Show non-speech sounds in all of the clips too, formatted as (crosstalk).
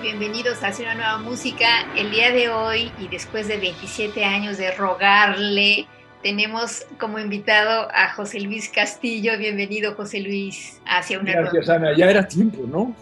Bienvenidos a Hacer una nueva música. El día de hoy y después de 27 años de rogarle, tenemos como invitado a José Luis Castillo. Bienvenido, José Luis, hacia una Gracias, Ana. Ya era tiempo, ¿no?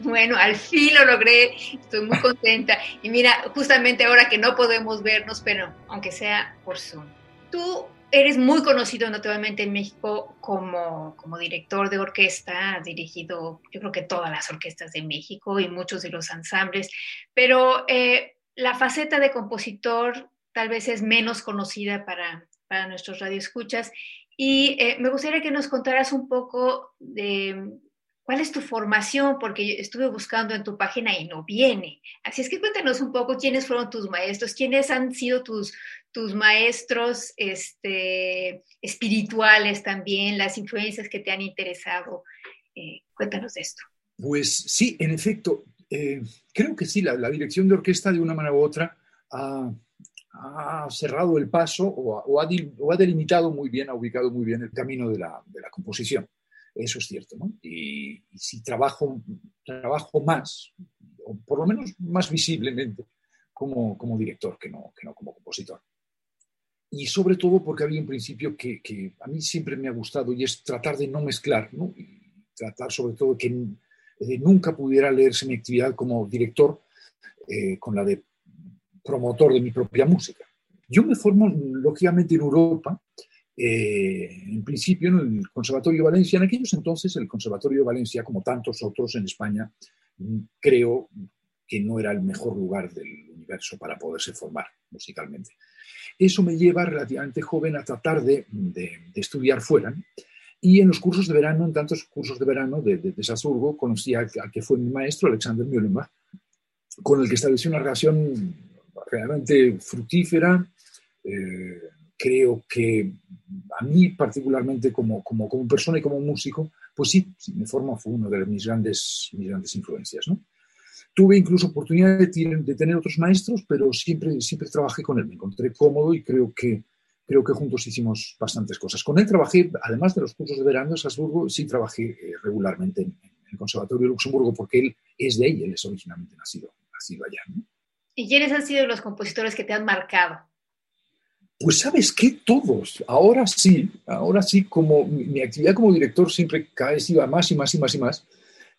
Bueno, al fin lo logré, estoy muy contenta. Y mira, justamente ahora que no podemos vernos, pero aunque sea por Zoom. Tú eres muy conocido naturalmente en México como, como, director de orquesta, has dirigido yo creo que todas las orquestas de México y muchos de los ensambles, pero eh, la faceta de compositor tal vez es menos conocida para, para nuestros radioescuchas y eh, me gustaría que nos contaras un poco de cuál es tu formación, porque estuve buscando en tu página y no viene. Así es que cuéntanos un poco quiénes fueron tus maestros, quiénes han sido tus, tus maestros este, espirituales también, las influencias que te han interesado. Eh, cuéntanos esto. Pues sí, en efecto, eh, creo que sí, la, dirección de orquesta de una manera u otra ha, cerrado el paso o ha, delimitado muy bien, ha ubicado muy bien el camino de la, composición. Eso es cierto, ¿no? Y, si trabajo, trabajo más, o por lo menos más visiblemente, como, como director que no, que no como compositor y sobre todo porque había un principio que, que, a mí siempre me ha gustado y es tratar de no mezclar, ¿no? y tratar sobre todo que eh, nunca pudiera leerse mi actividad como director eh, con la de promotor de mi propia música. Yo me formo, lógicamente, en Europa, eh, en principio en el Conservatorio de Valencia. En aquellos entonces, el Conservatorio de Valencia, como tantos otros en España, creo que no era el mejor lugar del universo para poderse formar musicalmente. Eso me lleva relativamente joven a tratar de, estudiar fuera. Y en los cursos de verano, en tantos cursos de verano de, de, Salzburgo, conocí al que fue mi maestro, Alexander Mühlenbach, con el que establecí una relación realmente fructífera. Eh, creo que a mí particularmente como, como, como, persona y como músico, pues sí, me forma fue una de mis grandes, mis grandes influencias. Tuve incluso oportunidad de, tener otros maestros, pero siempre, siempre trabajé con él. Me encontré cómodo y creo que, creo que juntos hicimos bastantes cosas. Con él trabajé, además de los cursos de verano en Salzburgo, sí trabajé eh, regularmente en, el Conservatorio de Luxemburgo porque él es de ahí, él es originalmente nacido, nacido allá. ¿Y quiénes han sido los compositores que te han marcado? Pues sabes que todos, ahora sí, ahora sí, como mi actividad como director siempre cada vez iba más y más y más y más,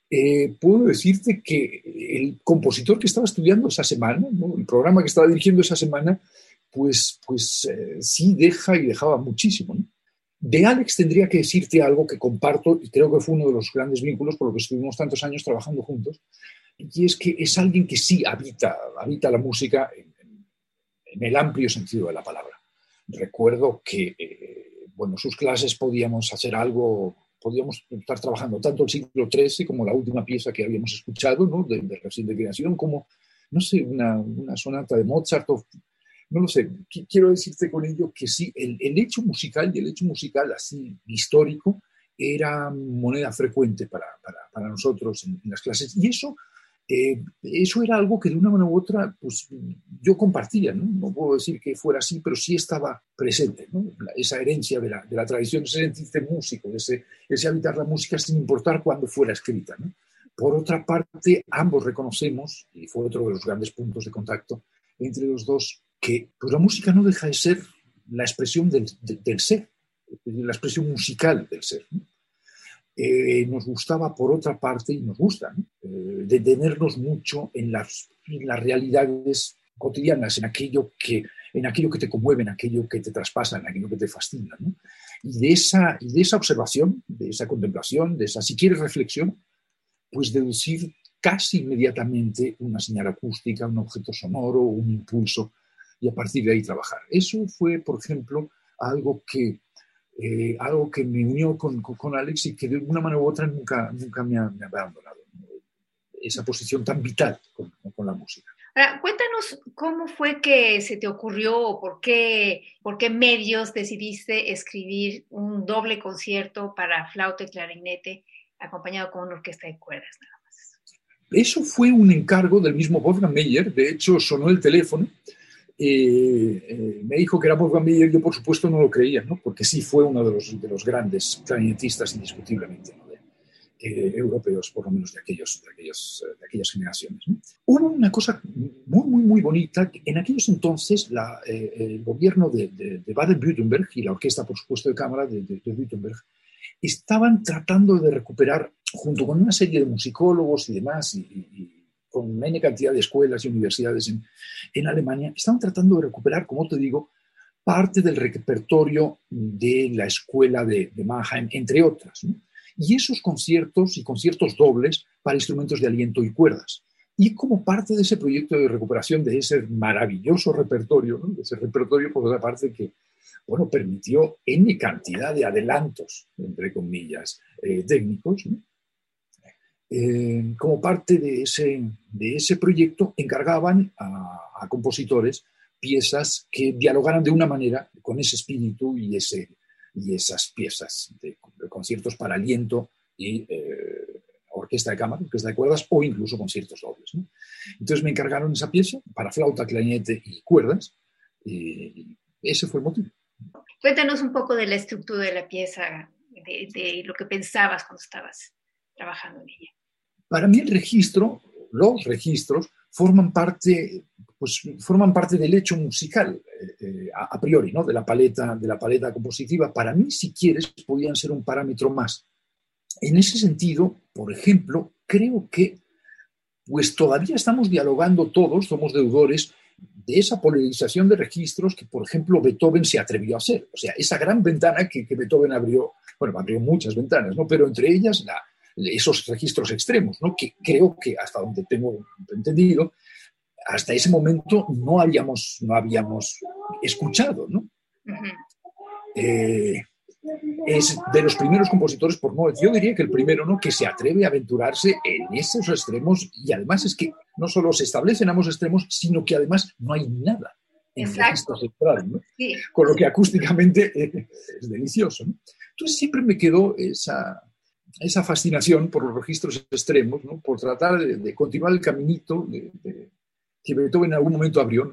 eh, puedo decirte que el compositor que estaba estudiando esa semana, el programa que estaba dirigiendo esa semana, pues, pues eh, sí deja y dejaba muchísimo. De Alex tendría que decirte algo que comparto y creo que fue uno de los grandes vínculos por lo que estuvimos tantos años trabajando juntos, y es que es alguien que sí habita, habita la música en, el amplio sentido de la palabra. Recuerdo que, eh, bueno, sus clases podíamos hacer algo podíamos estar trabajando tanto el siglo XIII como la última pieza que habíamos escuchado, ¿no? de, de de Creación, como, no sé, una, una, sonata de Mozart, o, no lo sé. Quiero decirte con ello que sí, el, el hecho musical y el hecho musical así histórico era moneda frecuente para, para, para nosotros en, en, las clases. Y eso eh, eso era algo que de una manera u otra pues, yo compartía, ¿no? ¿no? puedo decir que fuera así, pero sí estaba presente, ¿no? esa herencia de la, de la, tradición, ese sentirse músico, ese, ese habitar la música sin importar cuándo fuera escrita. ¿no? Por otra parte, ambos reconocemos, y fue otro de los grandes puntos de contacto entre los dos, que pues, la música no deja de ser la expresión del, del ser, la expresión musical del ser. ¿no? Eh, nos gustaba, por otra parte, y nos gusta, eh, detenernos mucho en las, realidades cotidianas, en aquello, que, en aquello que te conmueve, en aquello que te traspasa, en aquello que te fascina. Y, de esa, y de esa observación, de esa contemplación, de esa, si quieres, reflexión, pues deducir casi inmediatamente una señal acústica, un objeto sonoro, un impulso, y a partir de ahí trabajar. Eso fue, por ejemplo, algo que eh, algo que me unió con, con, Alex y que de una manera u otra nunca, nunca me, ha, abandonado. Esa posición tan vital con, con, la música. Ahora, cuéntanos cómo fue que se te ocurrió o por qué, por qué medios decidiste escribir un doble concierto para flauta y clarinete acompañado con una orquesta de cuerdas nada más. Eso fue un encargo del mismo Wolfgang Meyer, de hecho sonó el teléfono eh, me dijo que era Wolfgang Meyer, yo por supuesto no lo creía, ¿no? porque sí fue uno de los, de los grandes clarinetistas indiscutiblemente eh, europeos, por lo menos de, aquellos, de, aquellos, de aquellas generaciones. Hubo una cosa muy, muy, muy bonita, en aquellos entonces la, eh, el gobierno de, de Baden-Württemberg y la orquesta, por supuesto, de cámara de, de Württemberg, estaban tratando de recuperar, junto con una serie de musicólogos y demás, y con una cantidad de escuelas y universidades en, Alemania, estaban tratando de recuperar, como te digo, parte del repertorio de la escuela de, de Mannheim, entre otras. Y esos conciertos y conciertos dobles para instrumentos de aliento y cuerdas. Y como parte de ese proyecto de recuperación de ese maravilloso repertorio, de ese repertorio, por otra parte, que bueno, permitió N cantidad de adelantos, entre comillas, eh, técnicos, ¿no? Eh, como parte de ese, de ese proyecto, encargaban a, compositores piezas que dialogaran de una manera con ese espíritu y, ese, y esas piezas de, conciertos para aliento y eh, orquesta de cámara, orquesta de cuerdas o incluso conciertos dobles. Entonces me encargaron esa pieza para flauta, clarinete y cuerdas y ese fue el motivo. Cuéntanos un poco de la estructura de la pieza, de, de lo que pensabas cuando estabas trabajando en ella. Para mí el registro, los registros, forman parte, pues, forman parte del hecho musical eh, eh, a, priori, ¿no? de, la paleta, de la paleta compositiva. Para mí, si quieres, podrían ser un parámetro más. En ese sentido, por ejemplo, creo que pues todavía estamos dialogando todos, somos deudores de esa polarización de registros que, por ejemplo, Beethoven se atrevió a hacer. O sea, esa gran ventana que, que Beethoven abrió, bueno, abrió muchas ventanas, ¿no? pero entre ellas la, esos registros extremos, ¿no? que creo que hasta donde tengo entendido, hasta ese momento no habíamos, no habíamos escuchado. ¿no? Eh, es de los primeros compositores, por no, yo diría que el primero, ¿no? que se atreve a aventurarse en esos extremos y además es que no solo se establecen ambos extremos, sino que además no hay nada en registros centrales, ¿no? con lo que acústicamente (laughs) es delicioso. ¿no? Entonces siempre me quedó esa, esa fascinación por los registros extremos, por tratar de, continuar el caminito de, que Beethoven en algún momento abrió,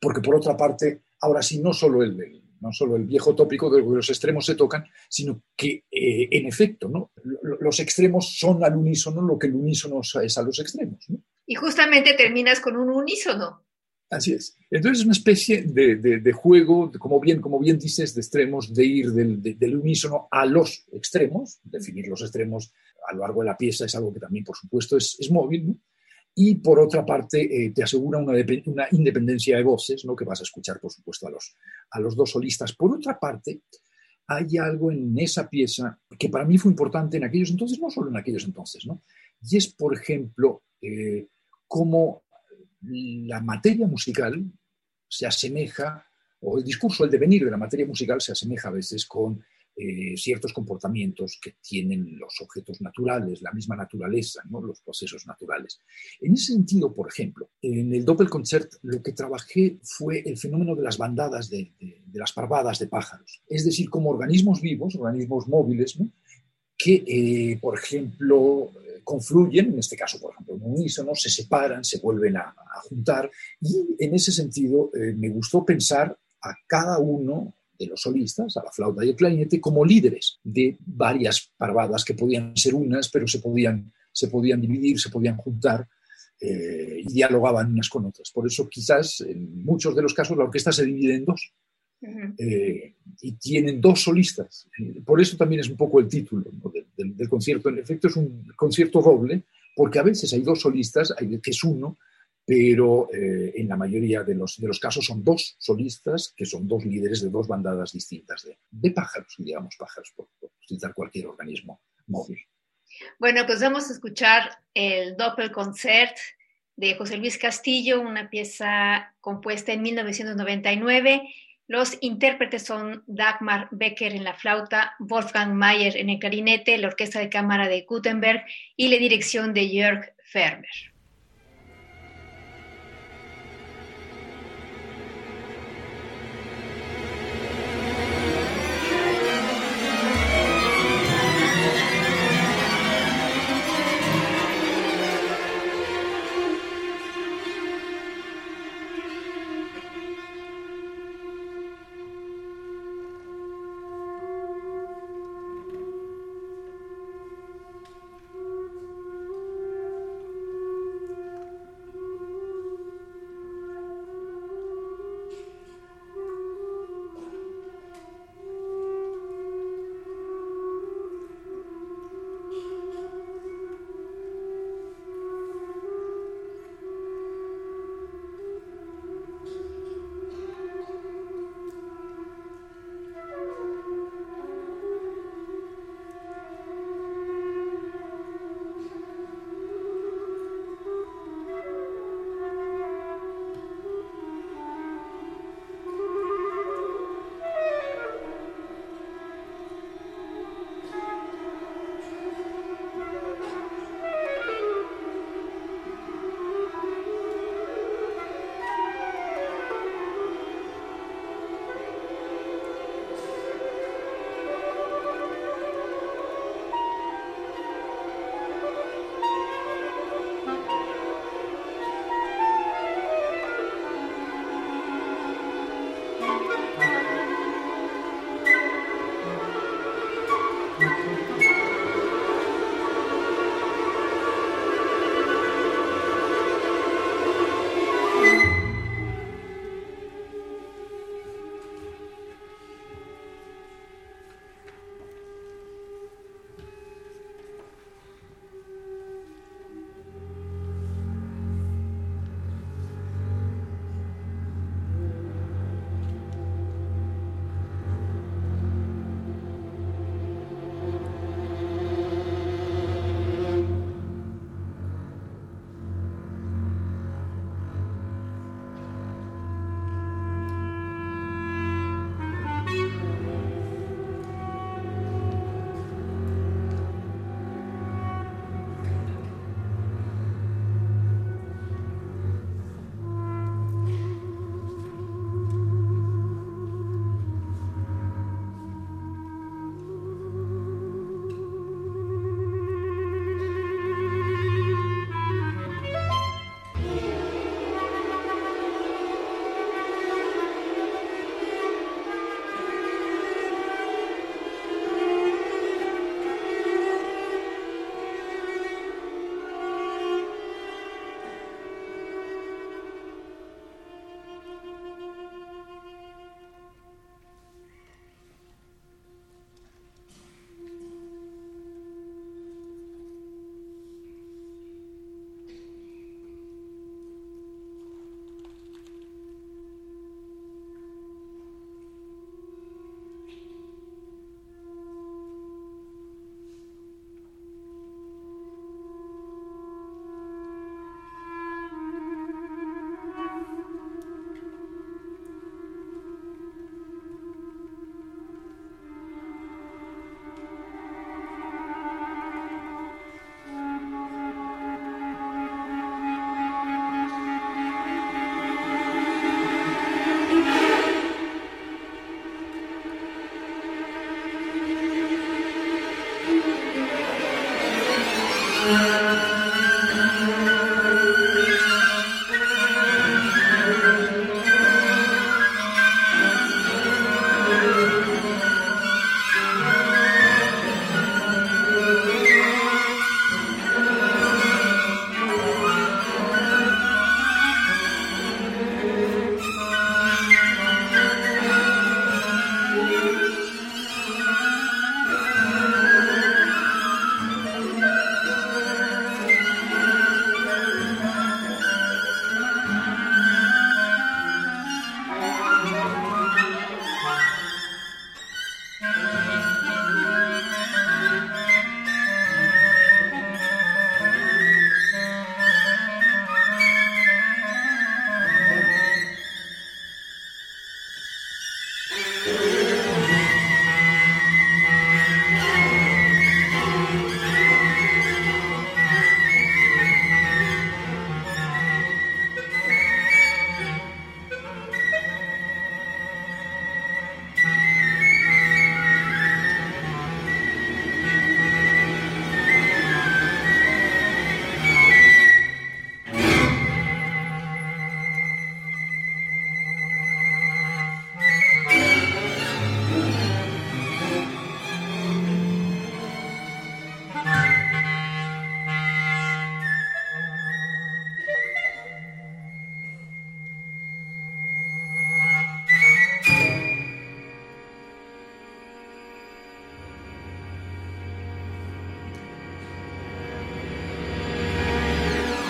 porque por otra parte, ahora sí, no solo el, no solo el viejo tópico de los extremos se tocan, sino que eh, en efecto ¿no? los extremos son al unísono lo que el unísono es a los extremos. Y justamente terminas con un unísono. Así es. Entonces es una especie de, juego, como, bien, como bien dices, de extremos, de ir del, unísono a los extremos. Definir los extremos a lo largo de la pieza es algo que también, por supuesto, es, móvil. Y por otra parte, eh, te asegura una, una, independencia de voces, ¿no? que vas a escuchar, por supuesto, a los, a los dos solistas. Por otra parte, hay algo en esa pieza que para mí fue importante en aquellos entonces, no solo en aquellos entonces, ¿no? y es, por ejemplo, eh, cómo la materia musical se asemeja, o el discurso, el devenir de la materia musical se asemeja a veces con eh, ciertos comportamientos que tienen los objetos naturales, la misma naturaleza, ¿no? los procesos naturales. En ese sentido, por ejemplo, en el Doppelkoncert lo que trabajé fue el fenómeno de las bandadas, de, las parvadas de pájaros, es decir, como organismos vivos, organismos móviles, que, eh, por ejemplo, confluyen, en este caso, por ejemplo, en unísono, se separan, se vuelven a, juntar. Y en ese sentido, eh, me gustó pensar a cada uno de los solistas, a la flauta y el clarinete, como líderes de varias parvadas que podían ser unas, pero se podían, se podían dividir, se podían juntar eh, y dialogaban unas con otras. Por eso quizás en muchos de los casos la orquesta se divide en dos. Eh, y tienen dos solistas. Por eso también es un poco el título del, concierto. En efecto, es un concierto doble, porque a veces hay dos solistas, hay, que es uno, pero eh, en la mayoría de los, de los casos son dos solistas, que son dos líderes de dos bandadas distintas de, de pájaros, digamos pájaros, por, por citar cualquier organismo móvil. Bueno, pues vamos a escuchar el Doppelkoncert de José Luis Castillo, una pieza compuesta en 1999 los intérpretes son Dagmar Becker en la flauta, Wolfgang Mayer en el clarinete, la orquesta de cámara de Gutenberg y la dirección de Jörg Ferber.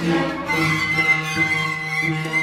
Thank you.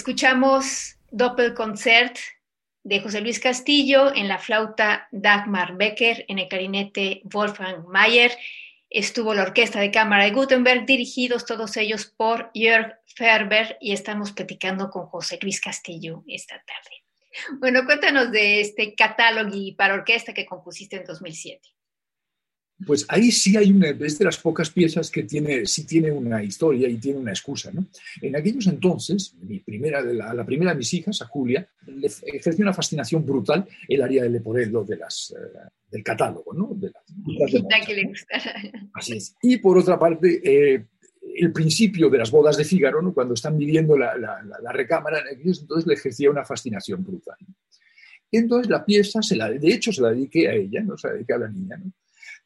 Escuchamos Doppelkonzert de José Luis Castillo en la flauta Dagmar Becker, en el clarinete Wolfgang Mayer. Estuvo la orquesta de cámara de Gutenberg, dirigidos todos ellos por Jörg Ferber, y estamos platicando con José Luis Castillo esta tarde. Bueno, cuéntanos de este catálogo para orquesta que compusiste en 2007 pues ahí sí hay una, es de las pocas piezas que tiene, sí tiene una historia y tiene una excusa. ¿no? En aquellos entonces, mi primera, la, la, primera de mis hijas, a Julia, le ejerció una fascinación brutal el área del Leporello de las, uh, del catálogo, ¿no? De las, de que le (laughs) Así es. Y por otra parte, eh, el principio de las bodas de Fígaro, ¿no? cuando están midiendo la, la, la recámara, en aquellos entonces le ejercía una fascinación brutal. Entonces la pieza, se la, de hecho, se la dediqué a ella, no se la dediqué a la niña. ¿no?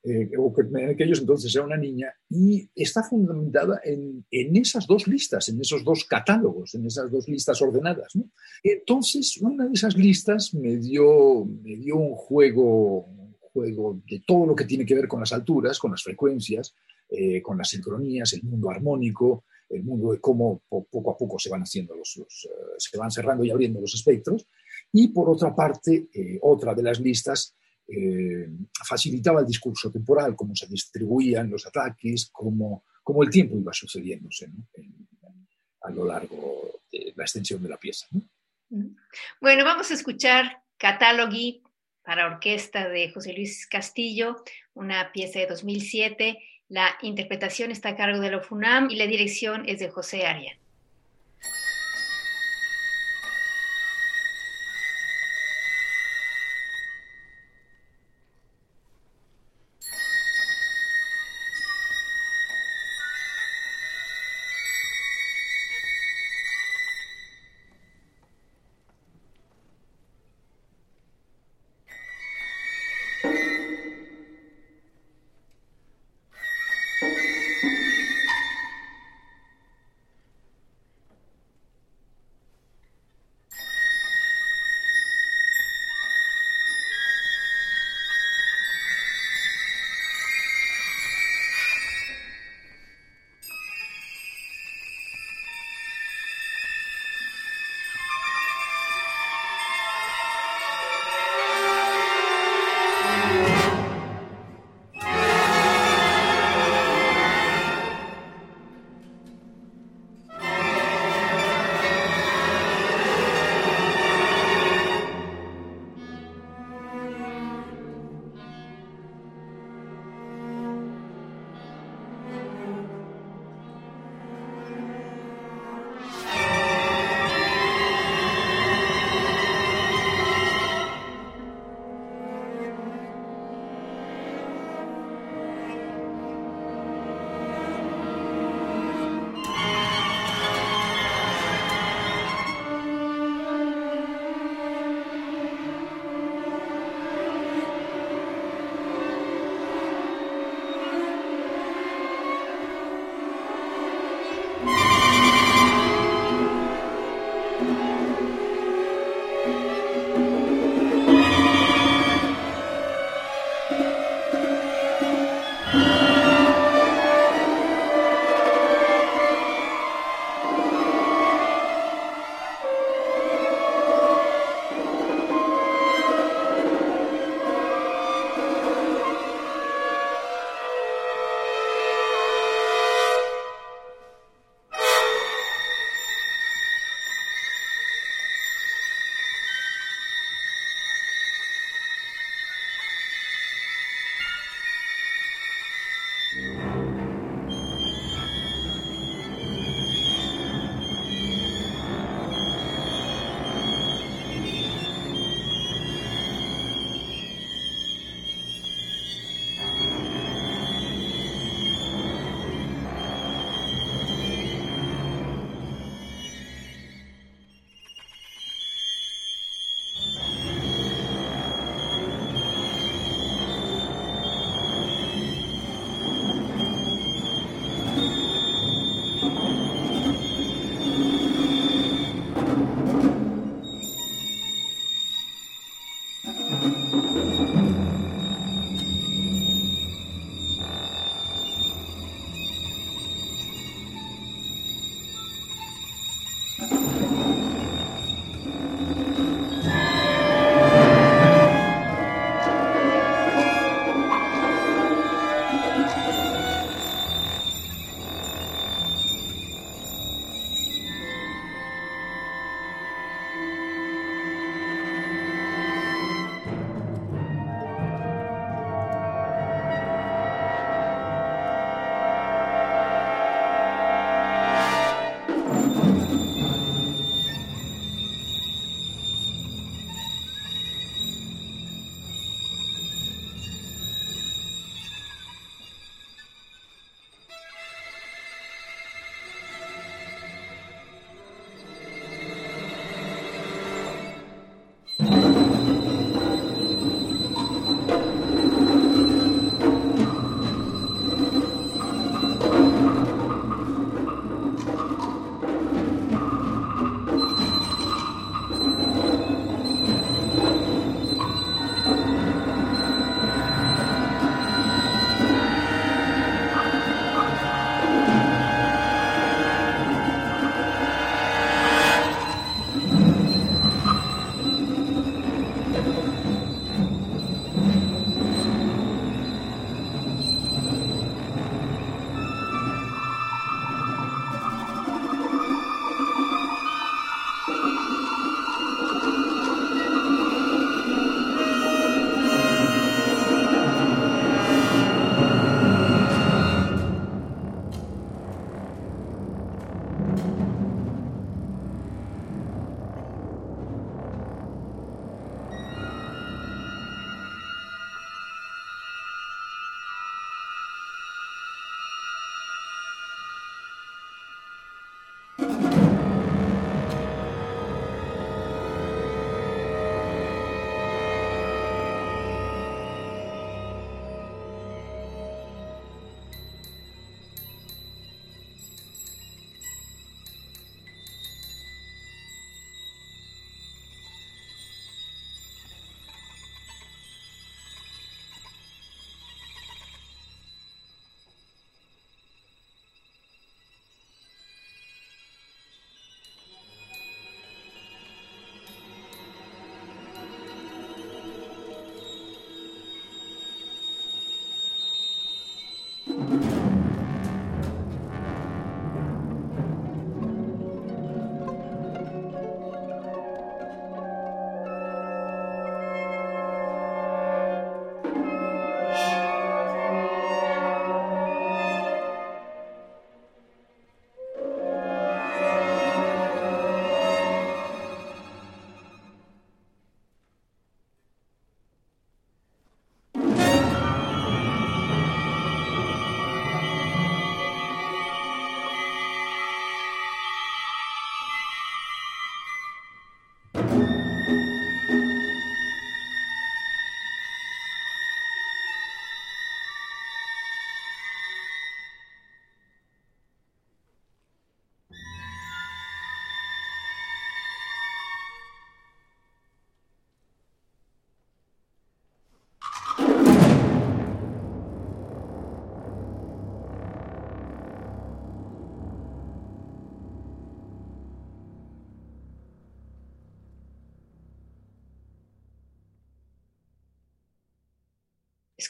Eh, o que en aquellos entonces era una niña, y está fundamentada en, en, esas dos listas, en esos dos catálogos, en esas dos listas ordenadas. ¿no? Entonces, una de esas listas me dio, me dio un juego, un juego de todo lo que tiene que ver con las alturas, con las frecuencias, eh, con las sincronías, el mundo armónico, el mundo de cómo poco a poco se van haciendo los, los uh, se van cerrando y abriendo los espectros. Y por otra parte, eh, otra de las listas eh, facilitaba el discurso temporal, cómo se distribuían los ataques, cómo, cómo el tiempo iba sucediéndose a lo largo de la extensión de la pieza. ¿no? Bueno, vamos a escuchar Catálogui para orquesta de José Luis Castillo, una pieza de 2007. La interpretación está a cargo de la FUNAM y la dirección es de José Arias.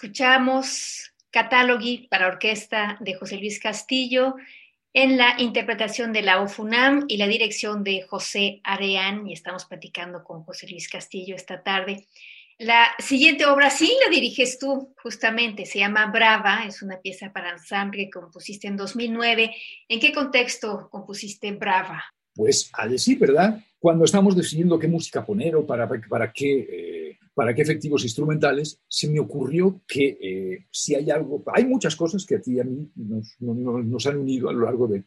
Escuchamos Catálogui para orquesta de José Luis Castillo en la interpretación de la OFUNAM y la dirección de José Areán, y estamos platicando con José Luis Castillo esta tarde. La siguiente obra sí la diriges tú, justamente, se llama Brava, es una pieza para ensamble que compusiste en 2009. ¿En qué contexto compusiste Brava? Pues a decir verdad, cuando estamos decidiendo qué música poner o para, para qué... Eh, para qué efectivos instrumentales, se me ocurrió que eh, si hay algo, hay muchas cosas que a ti y a mí nos, han unido a lo largo de,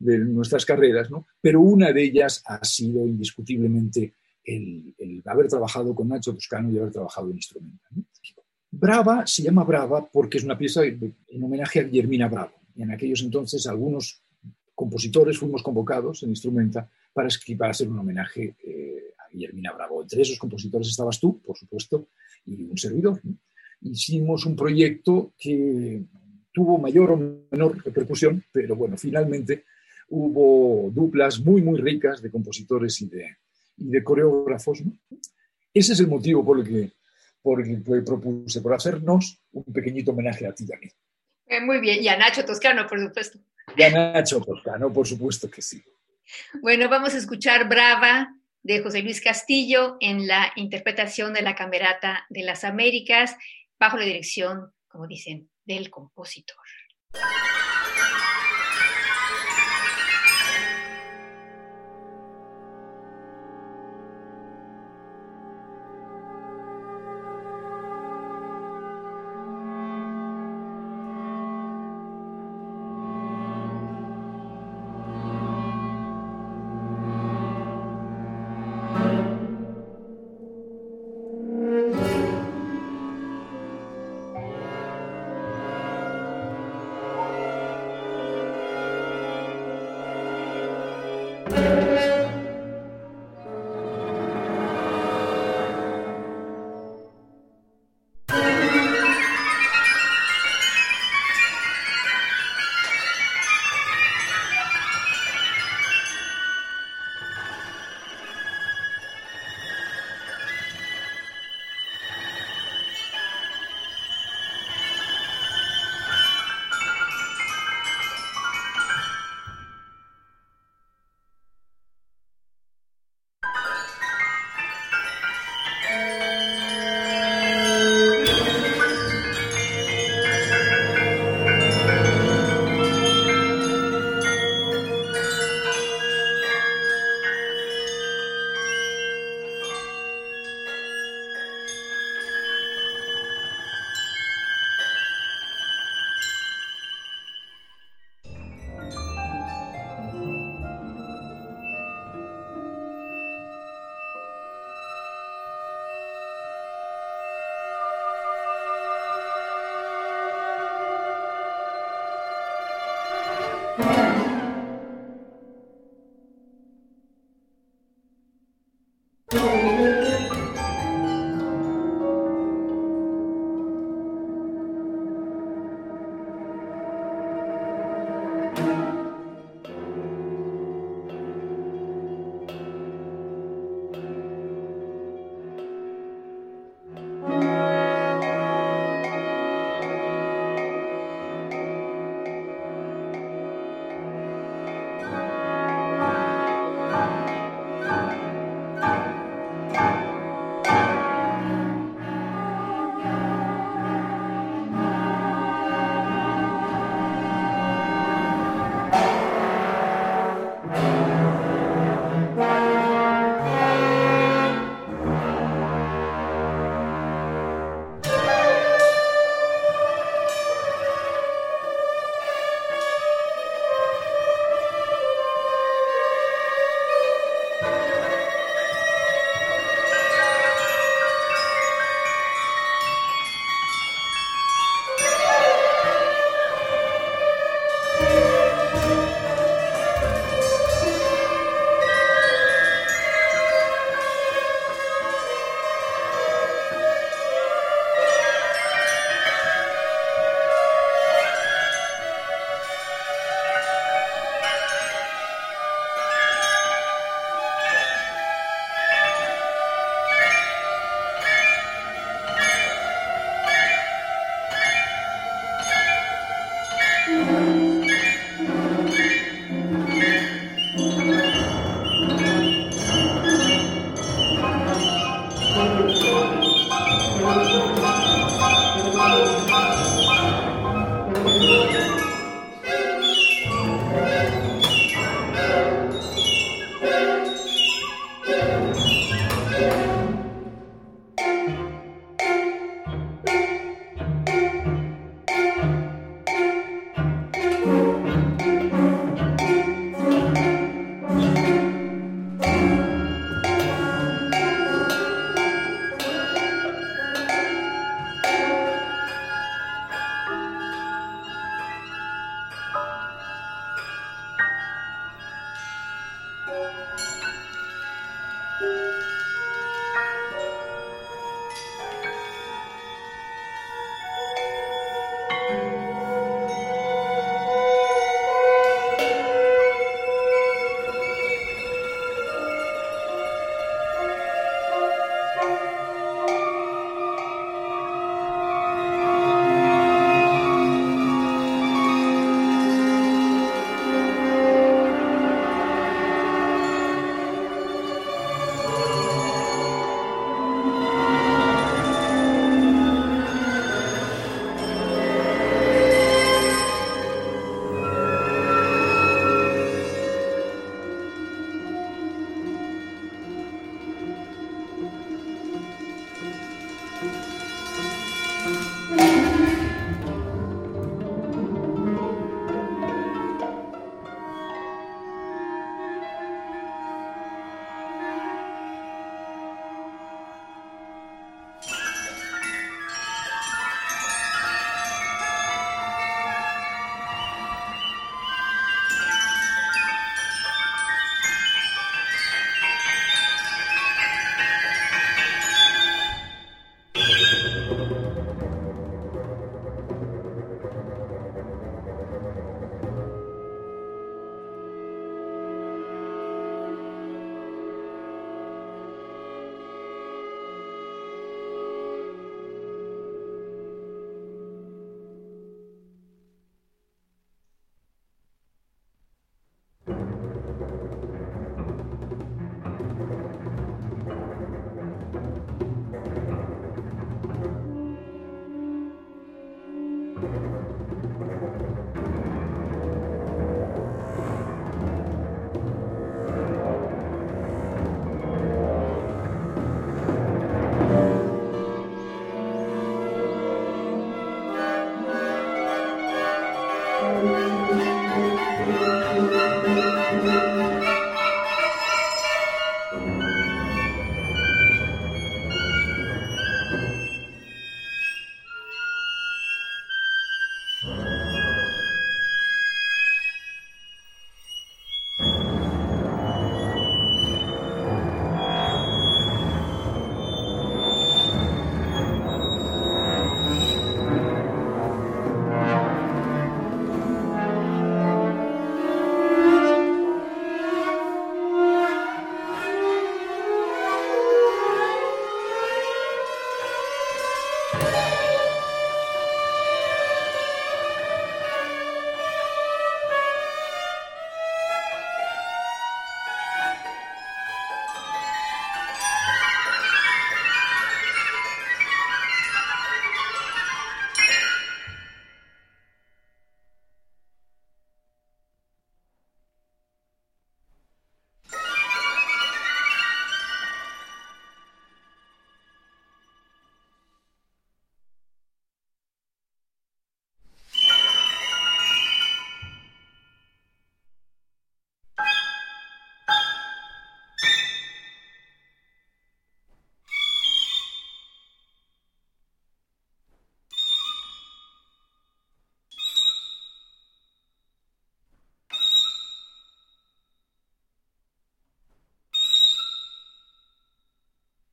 nuestras carreras, ¿no? pero una de ellas ha sido indiscutiblemente el, haber trabajado con Nacho Toscano y haber trabajado en instrumento. Brava se llama Brava porque es una pieza en homenaje a Guillermina Bravo. Y en aquellos entonces algunos compositores fuimos convocados en Instrumenta para, para hacer un homenaje eh, Guillermina Bravo. Entre esos compositores estabas tú, por supuesto, y un servidor. Hicimos un proyecto que tuvo mayor o menor repercusión, pero bueno, finalmente hubo duplas muy, muy ricas de compositores y de, de coreógrafos. Ese es el motivo por el, que, por el que propuse, por hacernos un pequeñito homenaje a ti y a mí. Eh, muy bien, y a Nacho Toscano, por supuesto. Y a Nacho Toscano, por supuesto que sí. Bueno, vamos a escuchar Brava de José Luis Castillo en la interpretación de la Camerata de las Américas bajo la dirección, como dicen, del compositor.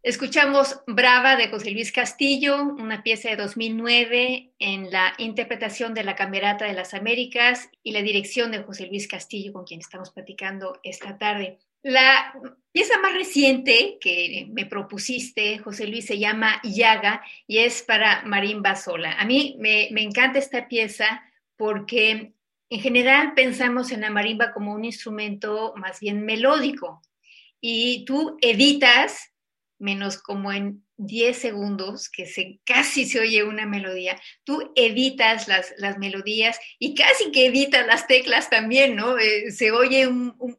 Escuchamos Brava de José Luis Castillo, una pieza de 2009 en la interpretación de la Camerata de las Américas y la dirección de José Luis Castillo, con quien estamos platicando esta tarde. La pieza más reciente que me propusiste, José Luis, se llama Yaga y es para marimba sola. A mí me encanta esta pieza porque en general pensamos en la marimba como un instrumento más bien melódico y tú editas menos como en 10 segundos, que se, casi se oye una melodía, tú editas las, las melodías y casi que editas las teclas también, ¿no? Eh, se oye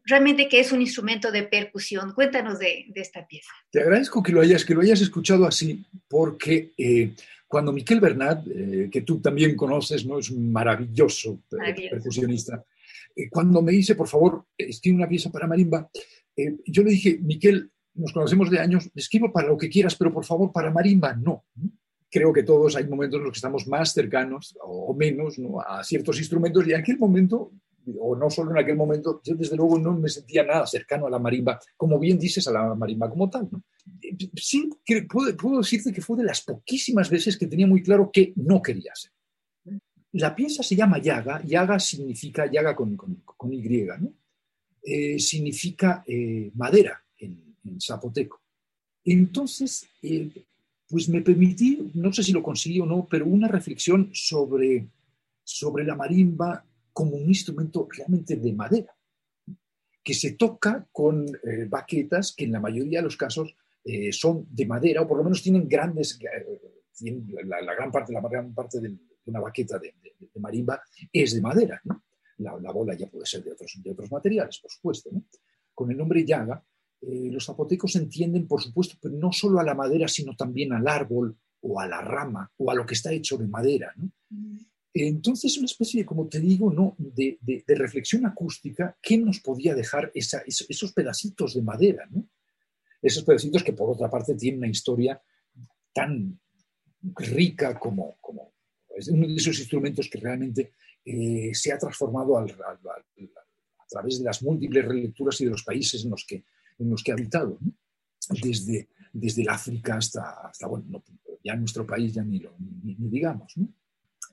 realmente que es un instrumento de percusión. Cuéntanos de, esta pieza. Te agradezco que lo hayas, que lo hayas escuchado así, porque eh, cuando Miquel Bernat, eh, que tú también conoces, ¿no? Es un maravilloso, percusionista, cuando me dice, por favor, escribe una pieza para marimba, yo le dije, Miquel, nos conocemos de años, escribo para lo que quieras, pero por favor, para marimba, no. Creo que todos hay momentos en los que estamos más cercanos o menos a ciertos instrumentos y en aquel momento o no solo en aquel momento, yo desde luego no me sentía nada cercano a la marimba, como bien dices, a la marimba como tal. Sí, puedo, puedo, decirte que fue de las poquísimas veces que tenía muy claro que no quería ser. La pieza se llama Yaga, Yaga significa, Yaga con, con, Y, ¿no? Eh, significa eh, madera en, zapoteco. Entonces, eh, pues me permití, no sé si lo conseguí o no, pero una reflexión sobre, sobre la marimba como un instrumento realmente de madera, que se toca con eh, baquetas que en la mayoría de los casos eh, son de madera o por lo menos tienen grandes, eh, la, gran parte, la gran parte de, una baqueta de, marimba es de madera. La, bola ya puede ser de otros, de otros materiales, por supuesto. Con el nombre llaga, los zapotecos entienden, por supuesto, pero no solo a la madera, sino también al árbol o a la rama o a lo que está hecho de madera. ¿no? Entonces, una especie, de, como te digo, ¿no? de, reflexión acústica, ¿qué nos podía dejar esos pedacitos de madera? ¿no? Esos pedacitos que, por otra parte, tienen una historia tan rica como, como es uno de esos instrumentos que realmente eh, se ha transformado a través de las múltiples relecturas y de los países en los que, en los que ha habitado, desde, desde el África hasta, hasta bueno, ya nuestro país ya ni, lo, ni digamos. ¿no?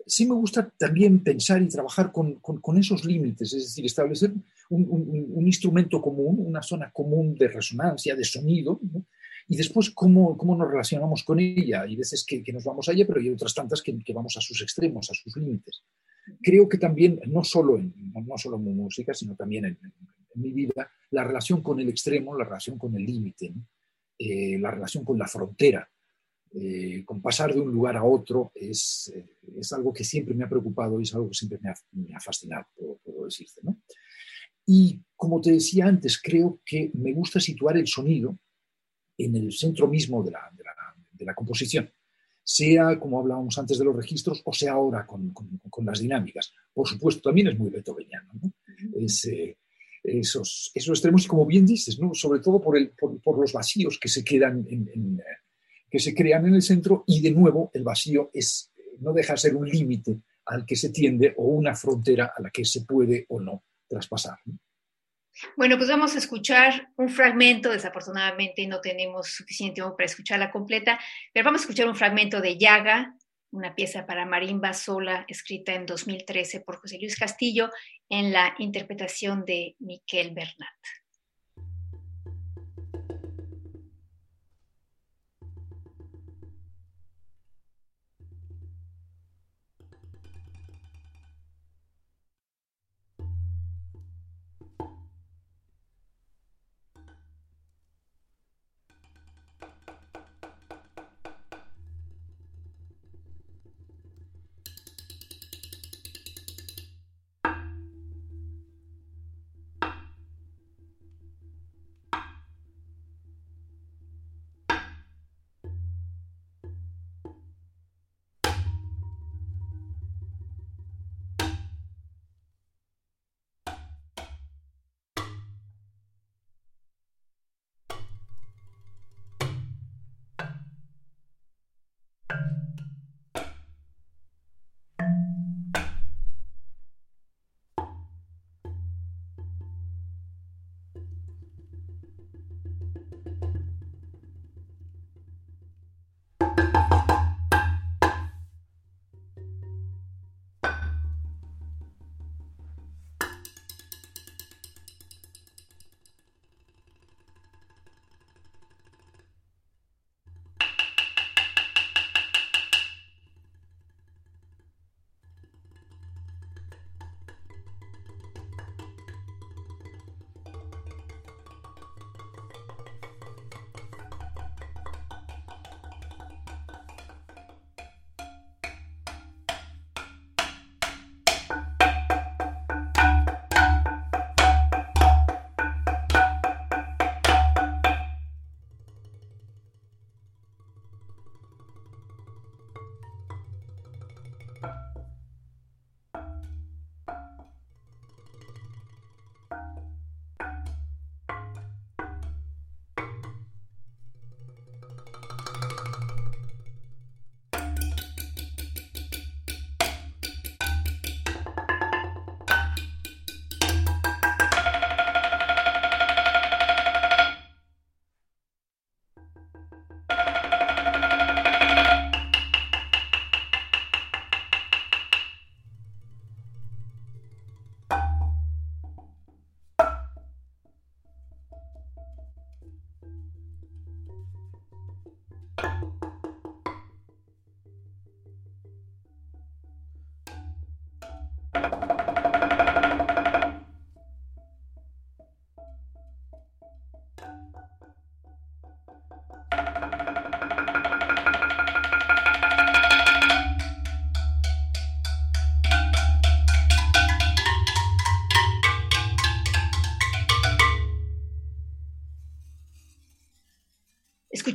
sí me gusta también pensar y trabajar con, con, esos límites, es decir, establecer un, un, instrumento común, una zona común de resonancia, de sonido, y después cómo, cómo, nos relacionamos con ella. Hay veces que, que, nos vamos allá, pero hay otras tantas que, que, vamos a sus extremos, a sus límites. Creo que también, no solo en, no solo en música, sino también en, mi vida, la relación con el extremo, la relación con el límite, eh, la relación con la frontera, eh, con pasar de un lugar a otro es, eh, es, algo que siempre me ha preocupado y es algo que siempre me ha, me ha fascinado, puedo, decirte. ¿no? Y como te decía antes, creo que me gusta situar el sonido en el centro mismo de la, de la, de la composición, sea como hablábamos antes de los registros o sea ahora con, con, las dinámicas. Por supuesto, también es muy beethoveniano. ¿no? Es, eh, esos, esos extremos, como bien dices, ¿no? sobre todo por, el, por, los vacíos que se quedan en que se crean en el centro y de nuevo el vacío es, no deja de ser un límite al que se tiende o una frontera a la que se puede o no traspasar. Bueno, pues vamos a escuchar un fragmento, desafortunadamente no tenemos suficiente tiempo para escucharla completa, pero vamos a escuchar un fragmento de Yaga, una pieza para marimba sola escrita en 2013 por José Luis Castillo en la interpretación de Miquel Bernat.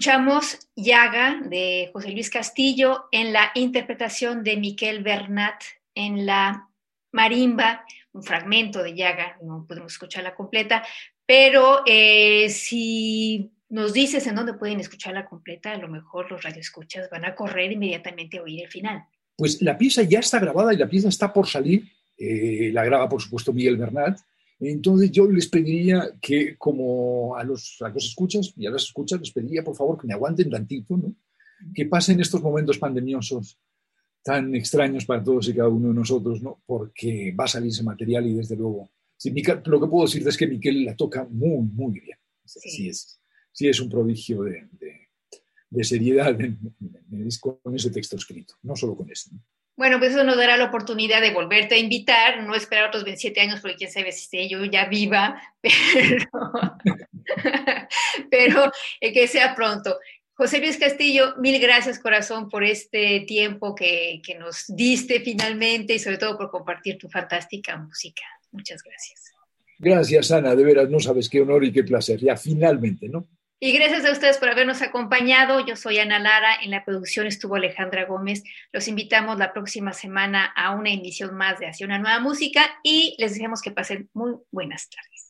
Escuchamos Llaga de José Luis Castillo en la interpretación de Miquel Bernat en la marimba, un fragmento de Llaga, no podemos escucharla completa, pero eh, si nos dices en dónde pueden escucharla completa, a lo mejor los radioescuchas van a correr inmediatamente a oír el final. Pues la pieza ya está grabada y la pieza está por salir. Eh, la graba, por supuesto, Miguel Bernat. Entonces yo les pediría que, como a los, a los escuchas y a las escuchas, les pediría, por favor, que me aguanten tantito, ¿no? que pasen estos momentos pandemiosos tan extraños para todos y cada uno de nosotros, ¿no? porque va a salir ese material y desde luego, lo que puedo decir es que Miquel la toca muy, muy bien. Sí, es, sí es un prodigio de, de, seriedad con ese texto escrito, no solo con este. Bueno, pues eso nos dará la oportunidad de volverte a invitar, no esperar otros 27 años porque quién sabe si esté yo ya viva, (laughs) pero, pero eh, que sea pronto. José Luis Castillo, mil gracias corazón por este tiempo que, que nos diste finalmente y sobre todo por compartir tu fantástica música. Muchas gracias. Gracias, Ana, de veras, no sabes qué honor y qué placer, ya finalmente, ¿no? Y gracias a ustedes por habernos acompañado. Yo soy Ana Lara, en la producción estuvo Alejandra Gómez. Los invitamos la próxima semana a una emisión más de Hacia una nueva música y les deseamos que pasen muy buenas tardes.